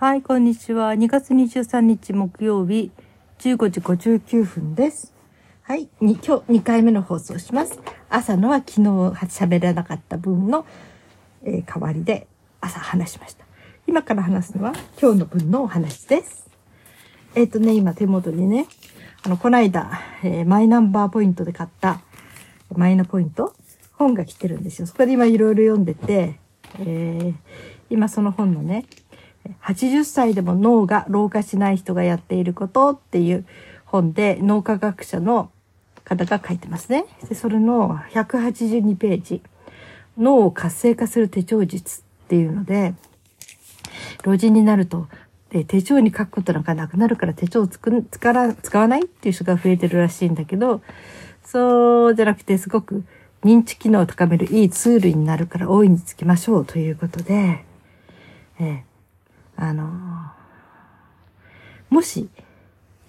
はい、こんにちは。2月23日木曜日、15時59分です。はい、今日2回目の放送します。朝のは昨日喋らなかった分の、えー、代わりで朝話しました。今から話すのは今日の分のお話です。えっ、ー、とね、今手元にね、あの、この間、えー、マイナンバーポイントで買ったマイナポイント本が来てるんですよ。そこで今いろいろ読んでて、えー、今その本のね、80歳でも脳が老化しない人がやっていることっていう本で脳科学者の方が書いてますね。でそれの182ページ、脳を活性化する手帳術っていうので、老人になるとで手帳に書くことなんかなくなるから手帳をつく使ら使わないっていう人が増えてるらしいんだけど、そうじゃなくてすごく認知機能を高めるいいツールになるから大いにつきましょうということで、えあのもし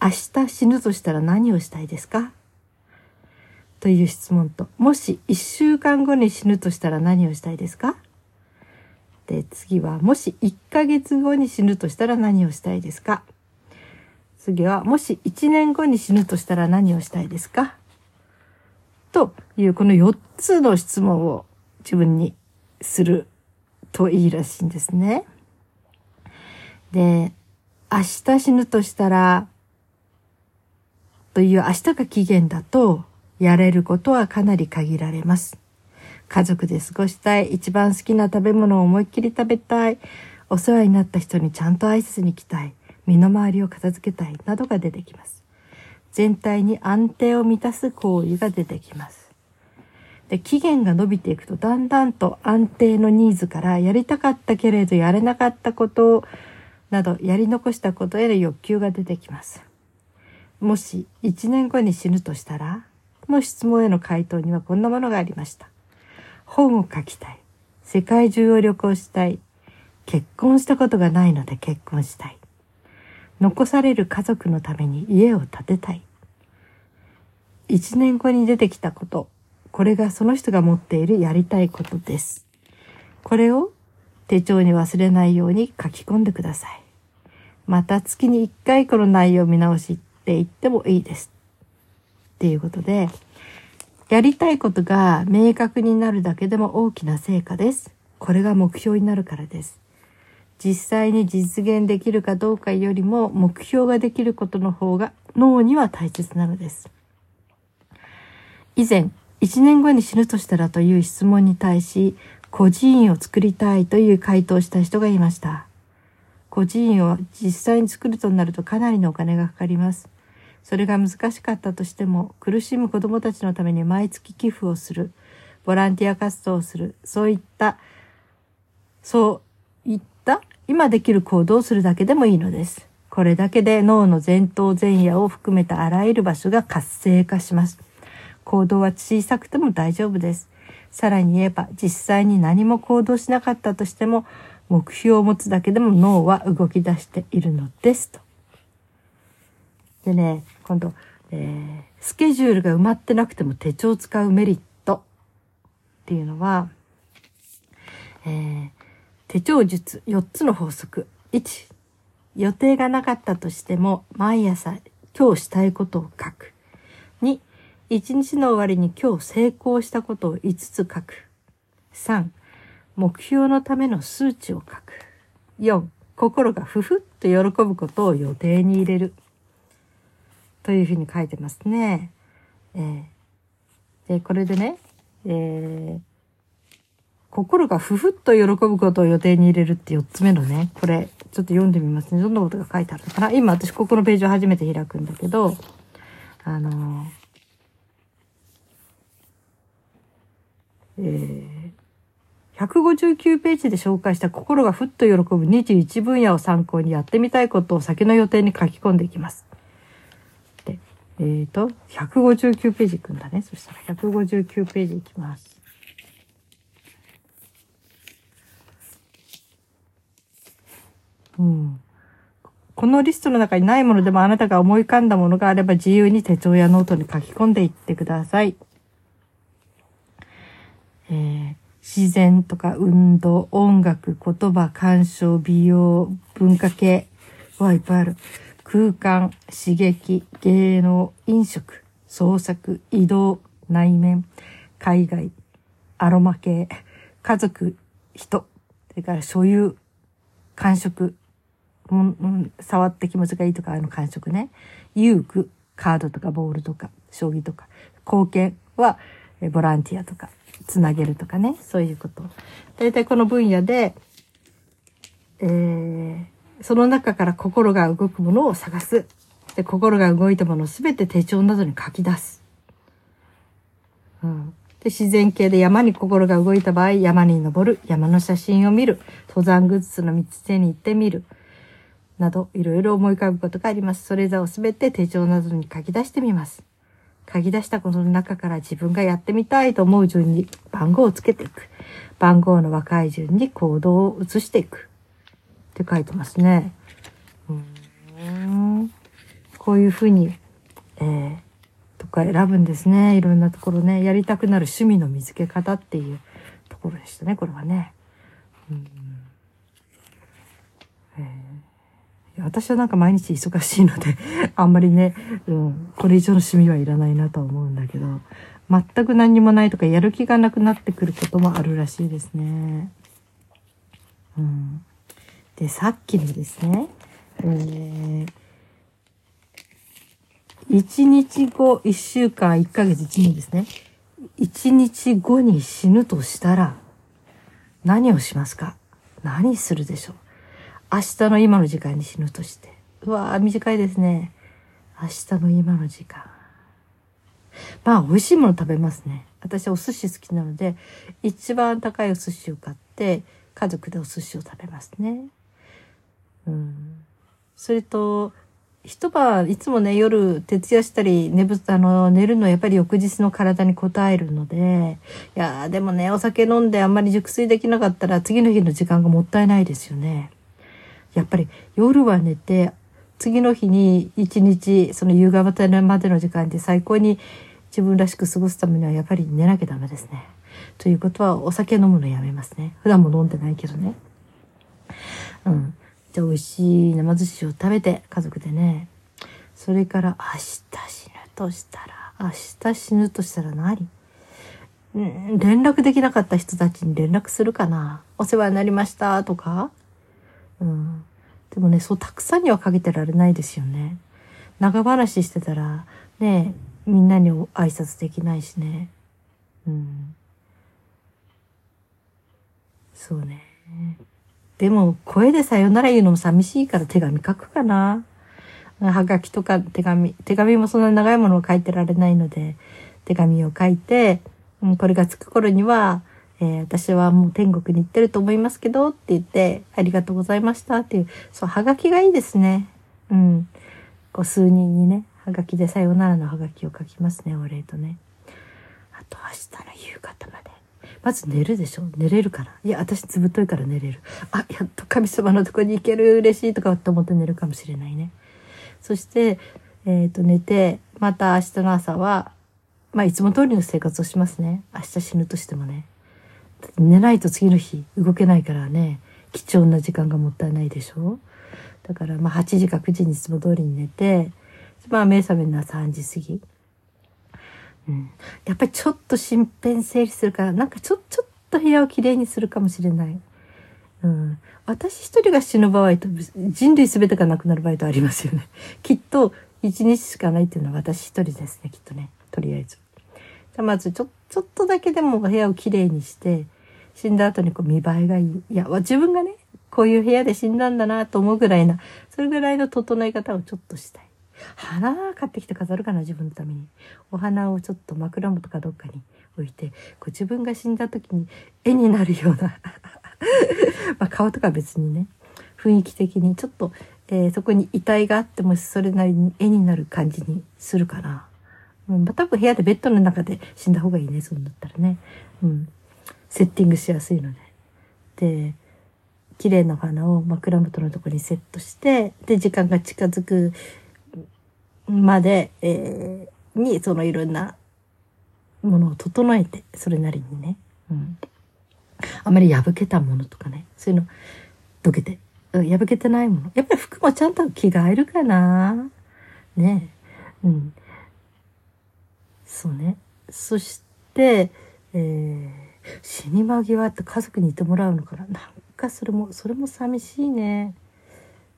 明日死ぬとしたら何をしたいですか？という質問と、もし一週間後に死ぬとしたら何をしたいですか？で、次は、もし1ヶ月後に死ぬとしたら何をしたいですか？次は、もし1年後に死ぬとしたら何をしたいですか？というこの4つの質問を自分にするといいらしいんですね。で、明日死ぬとしたら、という明日が期限だと、やれることはかなり限られます。家族で過ごしたい、一番好きな食べ物を思いっきり食べたい、お世話になった人にちゃんと挨拶に来たい、身の回りを片付けたい、などが出てきます。全体に安定を満たす行為が出てきます。で期限が伸びていくとだんだんと安定のニーズからやりたかったけれどやれなかったことをなどやり残したことへの欲求が出てきます。もし1年後に死ぬとしたらの質問への回答にはこんなものがありました。本を書きたい。世界中を旅行したい。結婚したことがないので結婚したい。残される家族のために家を建てたい。一年後に出てきたこと。これがその人が持っているやりたいことです。これを手帳に忘れないように書き込んでください。また月に1回この内容見直しって言ってもいいです。っていうことで、やりたいことが明確になるだけでも大きな成果です。これが目標になるからです。実際に実現できるかどうかよりも目標ができることの方が脳には大切なのです。以前、1年後に死ぬとしたらという質問に対し、孤児院を作りたいという回答をした人がいました。孤児院を実際に作るとなるとかなりのお金がかかります。それが難しかったとしても苦しむ子どもたちのために毎月寄付をするボランティア活動をするそういったそういった今できる行動をするだけでもいいのです。これだけで脳の前頭前野を含めたあらゆる場所が活性化します。行動は小さくても大丈夫です。さらに言えば実際に何も行動しなかったとしても目標を持つだけでも脳は動き出しているのですと。でね、今度、えー、スケジュールが埋まってなくても手帳を使うメリットっていうのは、えー、手帳術4つの法則。1、予定がなかったとしても毎朝今日したいことを書く。2、1日の終わりに今日成功したことを5つ書く。3、目標のための数値を書く。4、心がふふっと喜ぶことを予定に入れる。というふうに書いてますね。えー、で、これでね、えー、心がふふっと喜ぶことを予定に入れるって4つ目のね、これ、ちょっと読んでみますね。どんなことが書いてあるのかな今私ここのページを初めて開くんだけど、あのえー、159ページで紹介した心がふっと喜ぶ21分野を参考にやってみたいことを先の予定に書き込んでいきます。でえっ、ー、と、159ページ行くんだね。そしたら159ページ行きます。うん。このリストの中にないものでもあなたが思い浮かんだものがあれば自由に手帳やノートに書き込んでいってください。えー、自然とか運動、音楽、言葉、鑑賞、美容、文化系はいっぱいある。空間、刺激、芸能、飲食、創作、移動、内面、海外、アロマ系、家族、人、それから所有、感触、触って気持ちがいいとか、あの感触ね。遊具、カードとかボールとか、将棋とか。貢献は、ボランティアとか、つなげるとかね。そういうこと。大体この分野で、えー、その中から心が動くものを探す。で、心が動いたものをすべて手帳などに書き出す。うん。で、自然系で山に心が動いた場合、山に登る、山の写真を見る、登山グッズの道手に行ってみる、など、いろいろ思い浮かぶことがあります。それらをすべて手帳などに書き出してみます。書き出したことの中から自分がやってみたいと思う順に番号をつけていく。番号の若い順に行動を移していく。って書いてますね。うんこういうふうに、えー、とか選ぶんですね。いろんなところね。やりたくなる趣味の見つけ方っていうところでしたね。これはね。うんえー、私はなんか毎日忙しいので あんまりね、うん、これ以上の趣味はいらないなとは思うんだけど、全く何にもないとかやる気がなくなってくることもあるらしいですね。うん、で、さっきのですね、えー1日後、1週間、1ヶ月、1年ですね。1日後に死ぬとしたら、何をしますか？何するでしょう？明日の今の時間に死ぬとして。うわぁ、短いですね。明日の今の時間。まあ、美味しいもの食べますね。私はお寿司好きなので、一番高いお寿司を買って、家族でお寿司を食べますね。うん。それと、一晩いつもね夜徹夜したり寝ぶあの寝るのはやっぱり翌日の体に応えるのでいやでもねお酒飲んであんまり熟睡できなかったら次の日の時間がもったいないですよね。やっぱり夜は寝て次の日に一日その夕方までの時間で最高に自分らしく過ごすためにはやっぱり寝なきゃダメですね。ということはお酒飲むのやめますね。普段も飲んでないけどね。うん。じゃあ美味しい生寿司を食べて家族でねそれから明日死ぬとしたら明日死ぬとしたら何？ん連絡できなかった人たちに連絡するかなお世話になりましたとかうん。でもねそうたくさんにはかけてられないですよね。長話してたらねみんなに挨拶できないしね。うん。そうね。でも声でさよなら言うのも寂しいから手紙書くかな。はがきとか手紙、手紙もそんな長いものを書いてられないので、手紙を書いて、う、これが着く頃には、えー、私はもう天国に行ってると思いますけどって言って、ありがとうございましたっていう、そう、はがきがいいですね。うん。こう数人にね、はがきでさよならのはがきを書きますね、お礼とね。あと明日の夕方まで。まず寝るでしょ？寝れるから。いや、私ずぶといから寝れる。あ、やっと神様のとこに行ける。嬉しいとかって思って寝るかもしれないね。そして、えっ、ー、と、寝て、また明日の朝は、まあ、いつも通りの生活をしますね。明日死ぬとしてもね。寝ないと次の日動けないからね、貴重な時間がもったいないでしょ？だから、まあ、8時か9時にいつも通りに寝て、まあ、目覚めるのは3時過ぎ。うん、やっぱりちょっと身辺整理するからなんかちょちょっと部屋をきれいにするかもしれない。うん、私一人が死ぬ場合と人類全てがなくなる場合とありますよね。きっと一日しかないっていうのは私一人ですねきっとねとりあえず。まずちょちょっとだけでも部屋をきれいにして死んだ後にこう見栄えがいい。いや自分がねこういう部屋で死んだんだなと思うぐらいなそれぐらいの整え方をちょっとしたい。花買ってきて飾るかな自分のためにお花をちょっと枕元かどっかに置いてこう自分が死んだ時に絵になるような まあ顔とか別にね雰囲気的にちょっと、えー、そこに遺体があってもそれなりに絵になる感じにするかな。うん、まあ、多分部屋でベッドの中で死んだ方がいいねそうなったらね。うん、セッティングしやすいので。で綺麗な花を枕元のとこにセットしてで時間が近づくまで、えー、に、そのいろんなものを整えて、それなりにね。うん。あまり破けたものとかね、そういうの、どけて、うん、破けてないもの。やっぱり服もちゃんと着替えるかなねえうん。そうね。そして、えー、死に間際って家族にいてもらうのかな。なんかそれも、それも寂しいね。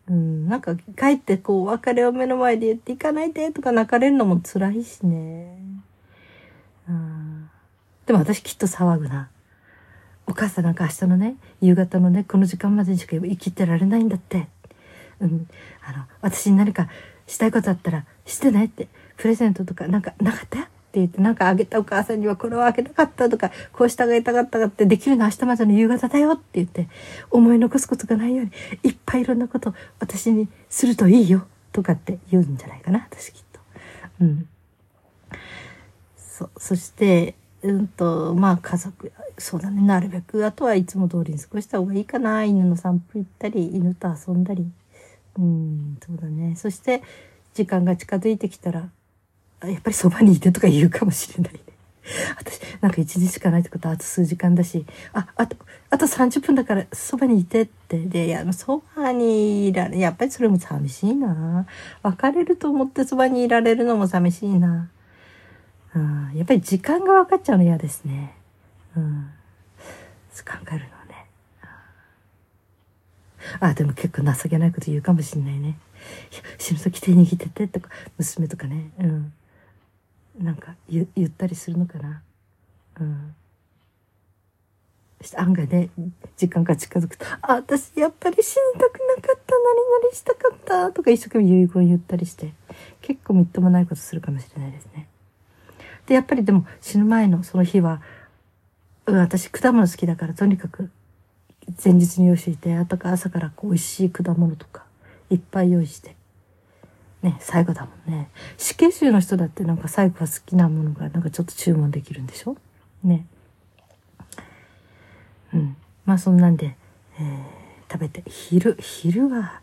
うん、なんか帰ってこう別れを目の前で言って行かないでとか泣かれるのも辛いしね。うん、でも私きっと騒ぐな。お母さんなんか明日のね、夕方のね、この時間までにしか生きてられないんだって。うん、あの、私に何かしたいことあったらしてねって、プレゼントとかなんかなかった？って言って、なんかあげたお母さんにはこれをあげたかったとか、こうしてあげたかったかってできるのは明日までの夕方だよって言って、思い残すことがないように、いっぱいいろんなこと私にするといいよとかって言うんじゃないかな、私きっと。うん。そ、そして、うんと、まあ家族、そうだね、なるべく、あとはいつも通りに過ごした方がいいかな。犬の散歩行ったり、犬と遊んだり。うん、そうだね。そして、時間が近づいてきたら、やっぱりそばにいてとか言うかもしれないね。私、なんか一日しかないってことはあと数時間だし、あ、あと、あと30分だからそばにいてって。で、いや、そばにいられ、やっぱりそれも寂しいな。別れると思ってそばにいられるのも寂しいな。うん、やっぱり時間が分かっちゃうの嫌ですね。うん。考えるのね。あ、でも結構情けないこと言うかもしんないね。死ぬ時手握っててとか、娘とかね。うん。なんか言言ったりするのかな？うん。案外ね、時間が近づくと、あ、私やっぱり死にたくなかった、何々したかったとか一生懸命遺言言ったりして、結構みっともないことするかもしれないですね。で、やっぱりでも死ぬ前のその日は、うん、私果物好きだからとにかく前日に用意していて、あとか朝からこう美味しい果物とかいっぱい用意して。ね、最後だもんね。死刑囚の人だってなんか最後は好きなものがなんかちょっと注文できるんでしょ？ね。うん。まあそんなんで、えー、食べて、昼、昼は、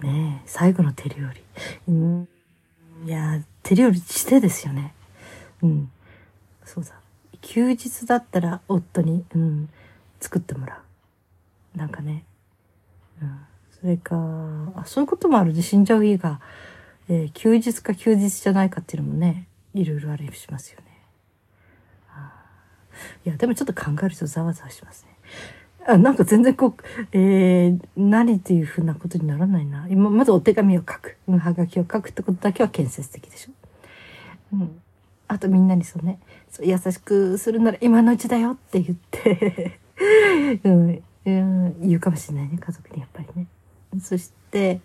ね最後の手料理。うん、いや、手料理してですよね。うん。そうだ。休日だったら夫に、うん、作ってもらう。なんかね。うん。それか、あ、そういうこともあるで、死んじゃう日が、えー、休日か休日じゃないかっていうのもね、いろいろありしますよね。いや、でもちょっと考えるとざわざわしますね。あなんか全然こう、えー、何っていうふうなことにならないな。今、まずお手紙を書く。うん、はがきを書くってことだけは建設的でしょ。うん。あとみんなにそうね、そう優しくするなら今のうちだよって言って うん、うん、言うかもしれないね、家族にやっぱりね。そして、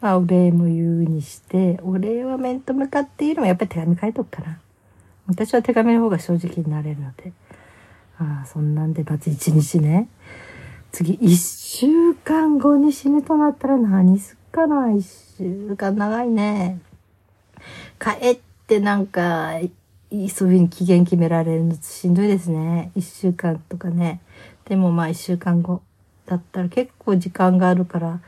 まあ、お礼も言うにして、お礼は面と向かって言うのはやっぱり手紙書いとくかな。私は手紙の方が正直になれるので。ああ、そんなんで、まず一日ね。次、一週間後に死ぬとなったら何すっかな一週間長いね。帰ってなんか、そういうふうに期限決められるのしんどいですね。一週間とかね。でもまあ一週間後だったら結構時間があるから、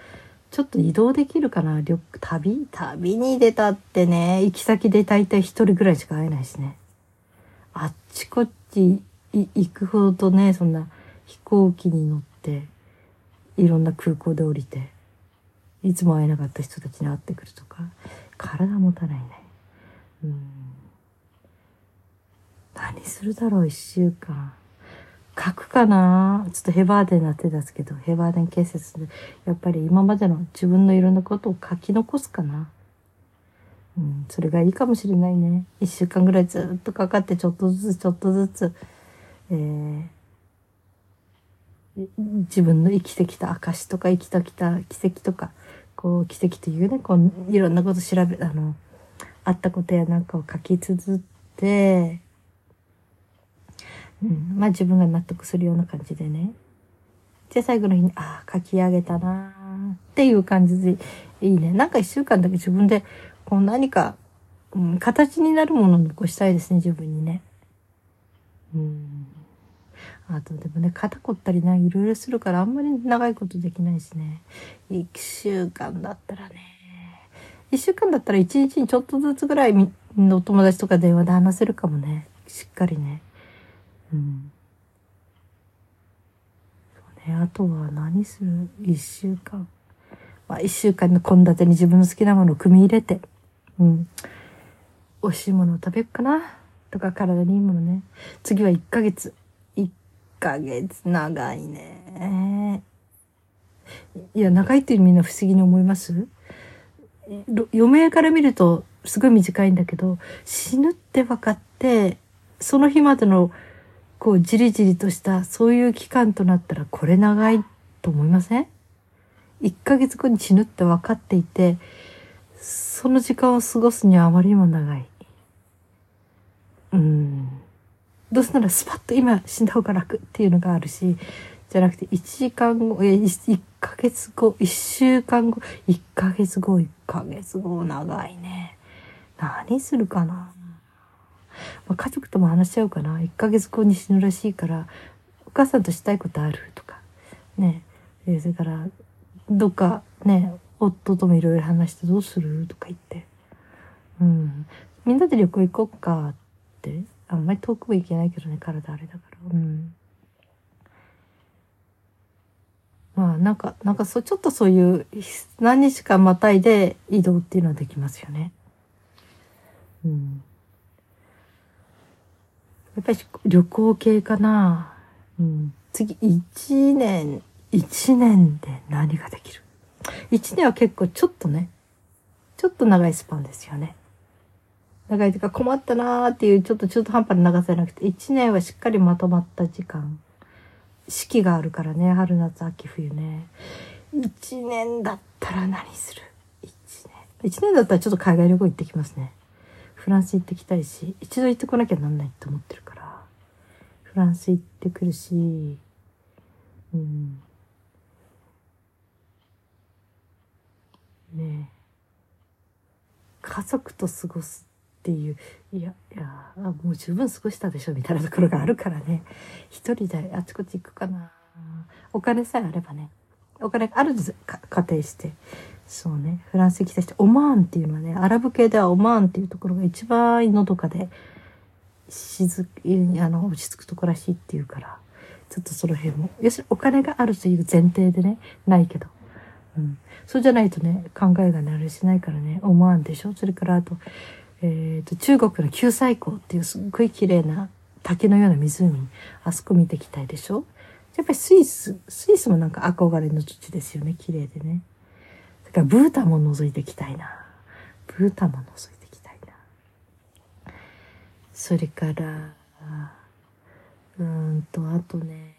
ちょっと移動できるかな？旅、旅？旅に出たってね、行き先で大体一人ぐらいしか会えないしね。あっちこっち行くほどね、そんな飛行機に乗って、いろんな空港で降りて、いつも会えなかった人たちに会ってくるとか、体持たないね。うん何するだろう、一週間。書くかな？ちょっとヘバーデンな手ですけど、ヘバーデン建設で、やっぱり今までの自分のいろんなことを書き残すかな？うん、それがいいかもしれないね。一週間ぐらいずっとかかって、ちょっとずつちょっとずつ、えー、自分の生きてきた証とか生きてきた奇跡とか、こう奇跡というね、こういろんなこと調べ、あの、あったことやなんかを書き綴って、うん、まあ自分が納得するような感じでね。で、最後の日に、ああ、書き上げたなっていう感じでいいね。なんか一週間だけ自分で、こう何か、うん、形になるものを残したいですね、自分にね。うん。あとでもね、肩凝ったりね、いろいろするからあんまり長いことできないしね。一週間だったらね。一週間だったら一日にちょっとずつぐらいのお友達とか電話で話せるかもね。しっかりね。ね。あとは何する？一週間。まあ一週間の献立に自分の好きなものを組み入れてうん。美味しいものを食べよっかな？とか体にいいものね。次は1ヶ月。1ヶ月長いね。いや長いってみんな不思議に思います？余命から見るとすごい短いんだけど死ぬって分かってその日までのこうじりじりとしたそういう期間となったらこれ長いと思いません ?1 ヶ月後に死ぬって分かっていてその時間を過ごすにはあまりにも長い。うん。どうせならスパッと今死んだ方が楽っていうのがあるしじゃなくて1時間後え1ヶ月後1週間後1ヶ月後1ヶ月後長いね何するかな？まあ、家族とも話しちゃうかな1ヶ月後に死ぬらしいからお母さんとしたいことあるとかね、それからどっかね夫ともいろいろ話してどうするとか言って。うん。みんなで旅行行こうかってあんまり遠くも行けないけどね体あれだから。うん。まあなんかなんかそうちょっとそういう何日間またいで移動っていうのはできますよね。うん。やっぱり旅行系かな。うん、次、1年、1年で何ができる ?1 年は結構ちょっとね、ちょっと長いスパンですよね。長いというか困ったなーっていうちょっと中途半端な長さじゃなくて、1年はしっかりまとまった時間。四季があるからね、春夏秋冬ね。1年だったら何する ?1 年。1年だったらちょっと海外旅行行ってきますね。フランス行ってきたいし、一度行ってこなきゃなんないって思ってるから、フランス行ってくるし、うん。ね家族と過ごすっていう、いや、いや、もう十分過ごしたでしょみたいなところがあるからね。一人であちこち行くかな。お金さえあればね。お金あるんです仮定して。そうねフランスに来た人オマーンっていうのはねアラブ系ではオマーンっていうところが一番のどかで静あの落ち着くとこらしいっていうからちょっとその辺も要するにお金があるという前提でねないけど、うん、そうじゃないとね考えがねあれしないからねオマーンでしょ？それからあと,、えーと、中国の九寨溝っていうすっごい綺麗な竹のような湖あそこ見てきたいでしょ？やっぱりスイススイスもなんか憧れの土地ですよね綺麗でね。だからブータも覗いていきたいな。ブータも覗いて。それから、うんと、あとね、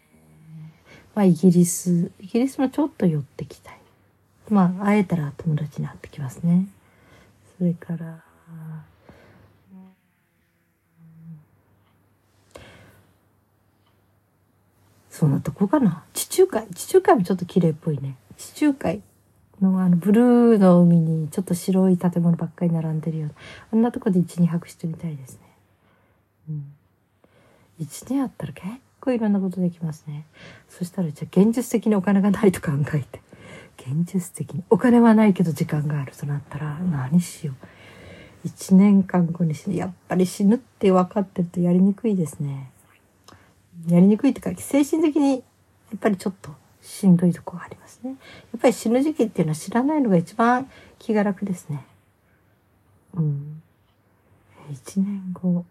まあイギリス、イギリスもちょっと寄ってきたい。まあ会えたら友達に会ってきますね。それから、そんなとこかな。地中海。地中海もちょっと綺麗っぽいね。地中海。のあのブルーの海にちょっと白い建物ばっかり並んでるようなあんなとこで12泊してみたいですね。うん、1年あったら結構いろんなことできますね。そしたらじゃあ現実的にお金がないと考えて現実的にお金はないけど時間があるとなったら何しよう。1年間後に死ぬやっぱり死ぬって分かってるとやりにくいですね。やりにくいってか精神的にやっぱりちょっとしんどいとこがありますね。やっぱり死ぬ時期っていうのは知らないのが一番気が楽ですね。うん。一年後、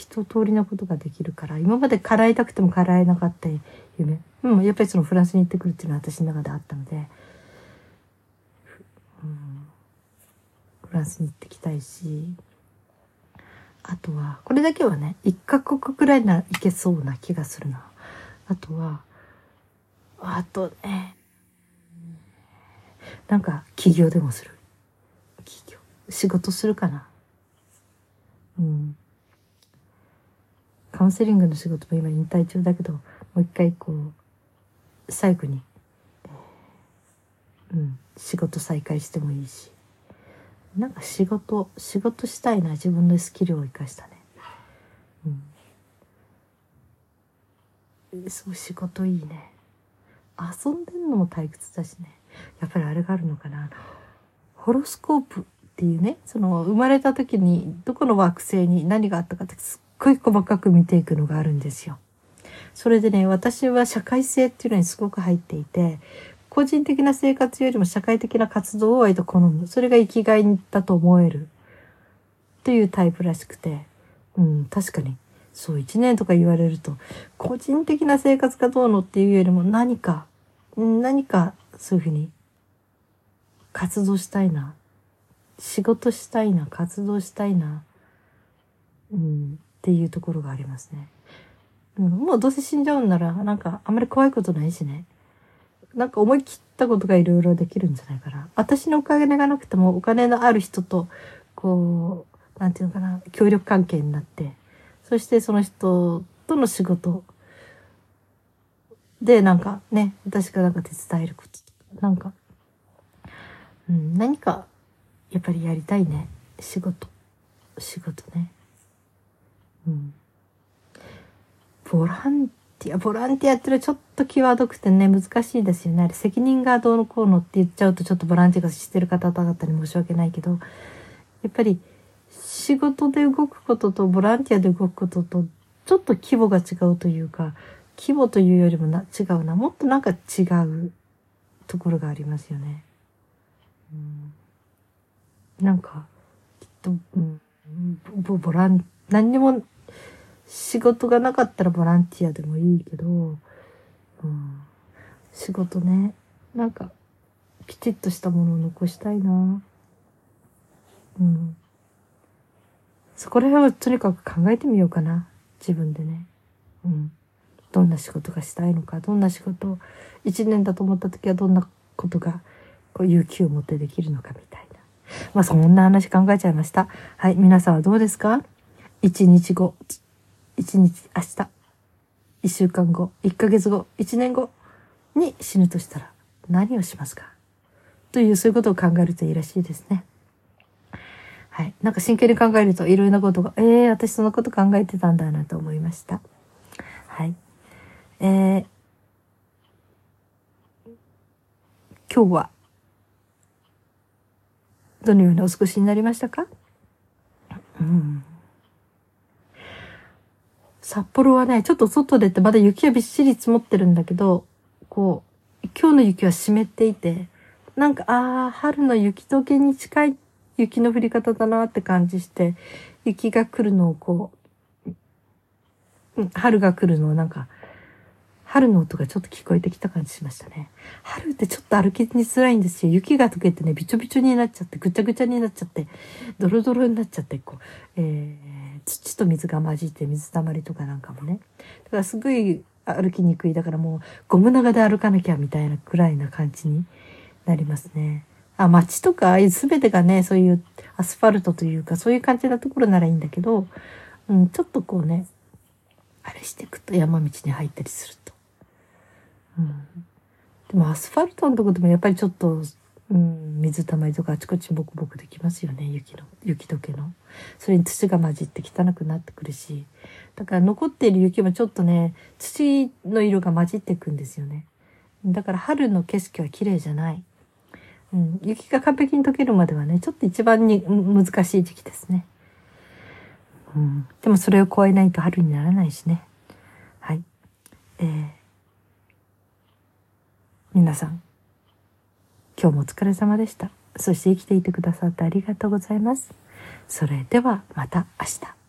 一通りのことができるから、今まで叶えたくても叶えなかった夢。うん、やっぱりそのフランスに行ってくるっていうのは私の中であったので、うん、フランスに行ってきたいし、あとは、これだけはね、一カ国くらいならいけそうな気がするな。あとは、あとね、なんか起業でもする。起業。仕事するかな。うん。カウンセリングの仕事も今引退中だけど、もう一回こう、最後に、うん、仕事再開してもいいし。なんか仕事、仕事したいな、自分のスキルを生かしたね。うん。そう、仕事いいね。遊んでんのも退屈だしねやっぱりあれがあるのかなホロスコープっていうねその生まれた時にどこの惑星に何があったかってすっごい細かく見ていくのがあるんですよ。それでね、私は社会性っていうのにすごく入っていて、個人的な生活よりも社会的な活動を割と好む。それが生きがいだと思える。っていうタイプらしくて。うん、確かに。そう、一年とか言われると、個人的な生活がどうのっていうよりも何か、何かそういうふうに活動したいな。仕事したいな、活動したいな。うん、っていうところがありますね。うん、もうどうせ死んじゃうんなら、なんかあんまり怖いことないしね。なんか思い切ったことがいろいろできるんじゃないかな。私のお金がなくてもお金のある人と、こう、なんていうのかな、協力関係になって、そしてその人との仕事で、なんかね、私がなんか手伝えることとか、なんか、うん、何か、やっぱりやりたいね。仕事。仕事ね。ボランティア、ボランティアってのはちょっと際どくてね、難しいですよね。あれ、責任がどうのこうのって言っちゃうとちょっとボランティアがしてる方々に申し訳ないけど、やっぱり仕事で動くこととボランティアで動くこととちょっと規模が違うというか、規模というよりもな違うな。もっとなんか違うところがありますよね。うん、なんか、きっと、うん、ボボラン、何にも仕事がなかったらボランティアでもいいけど、うん、仕事ね、なんか、きちっとしたものを残したいな。うん。そこら辺をとにかく考えてみようかな。自分でね。うん。どんな仕事がしたいのか、どんな仕事を一年だと思った時はどんなことがこう勇気を持ってできるのかみたいな。まあそんな話考えちゃいました。はい、皆さんはどうですか？一日後、一日、明日、一週間後、一ヶ月後、一年後に死ぬとしたら何をしますか？という、そういうことを考えるといいらしいですね。はい。なんか真剣に考えるといろいろなことが、ええー、私そのこと考えてたんだなと思いました。はい。えー、今日は、どのようにお過ごしになりましたか？うん。札幌はね、ちょっと外出てまだ雪はびっしり積もってるんだけど、こう、今日の雪は湿っていて、なんか、ああ、春の雪解けに近い雪の降り方だなって感じして、雪が来るのをこう、春が来るのをなんか、春の音がちょっと聞こえてきた感じしましたね。春ってちょっと歩きにづらいんですよ。雪が溶けてね、びちょびちょになっちゃって、ぐちゃぐちゃになっちゃって、ドロドロになっちゃって、こう、えー、土と水が混じって水たまりとかなんかもね。だからすごい歩きにくい。だからもうゴム長で歩かなきゃみたいなくらいな感じになりますね。あ、街とか、全てがね、そういうアスファルトというか、そういう感じなところならいいんだけど、うん、ちょっとこうね、あれしていくと山道に入ったりすると。うん、でもアスファルトのとこでもやっぱりちょっと、うん、水たまりとかあちこちボコボコできますよね。雪の雪解けの。それに土が混じって汚くなってくるし。だから残っている雪もちょっとね土の色が混じっていくんですよね。だから春の景色は綺麗じゃない、うん、雪が完璧に溶けるまではねちょっと一番に難しい時期ですね、うん、でもそれを超えないと春にならないしね。はい。えー皆さん、今日もお疲れ様でした。そして生きていてくださってありがとうございます。それではまた明日。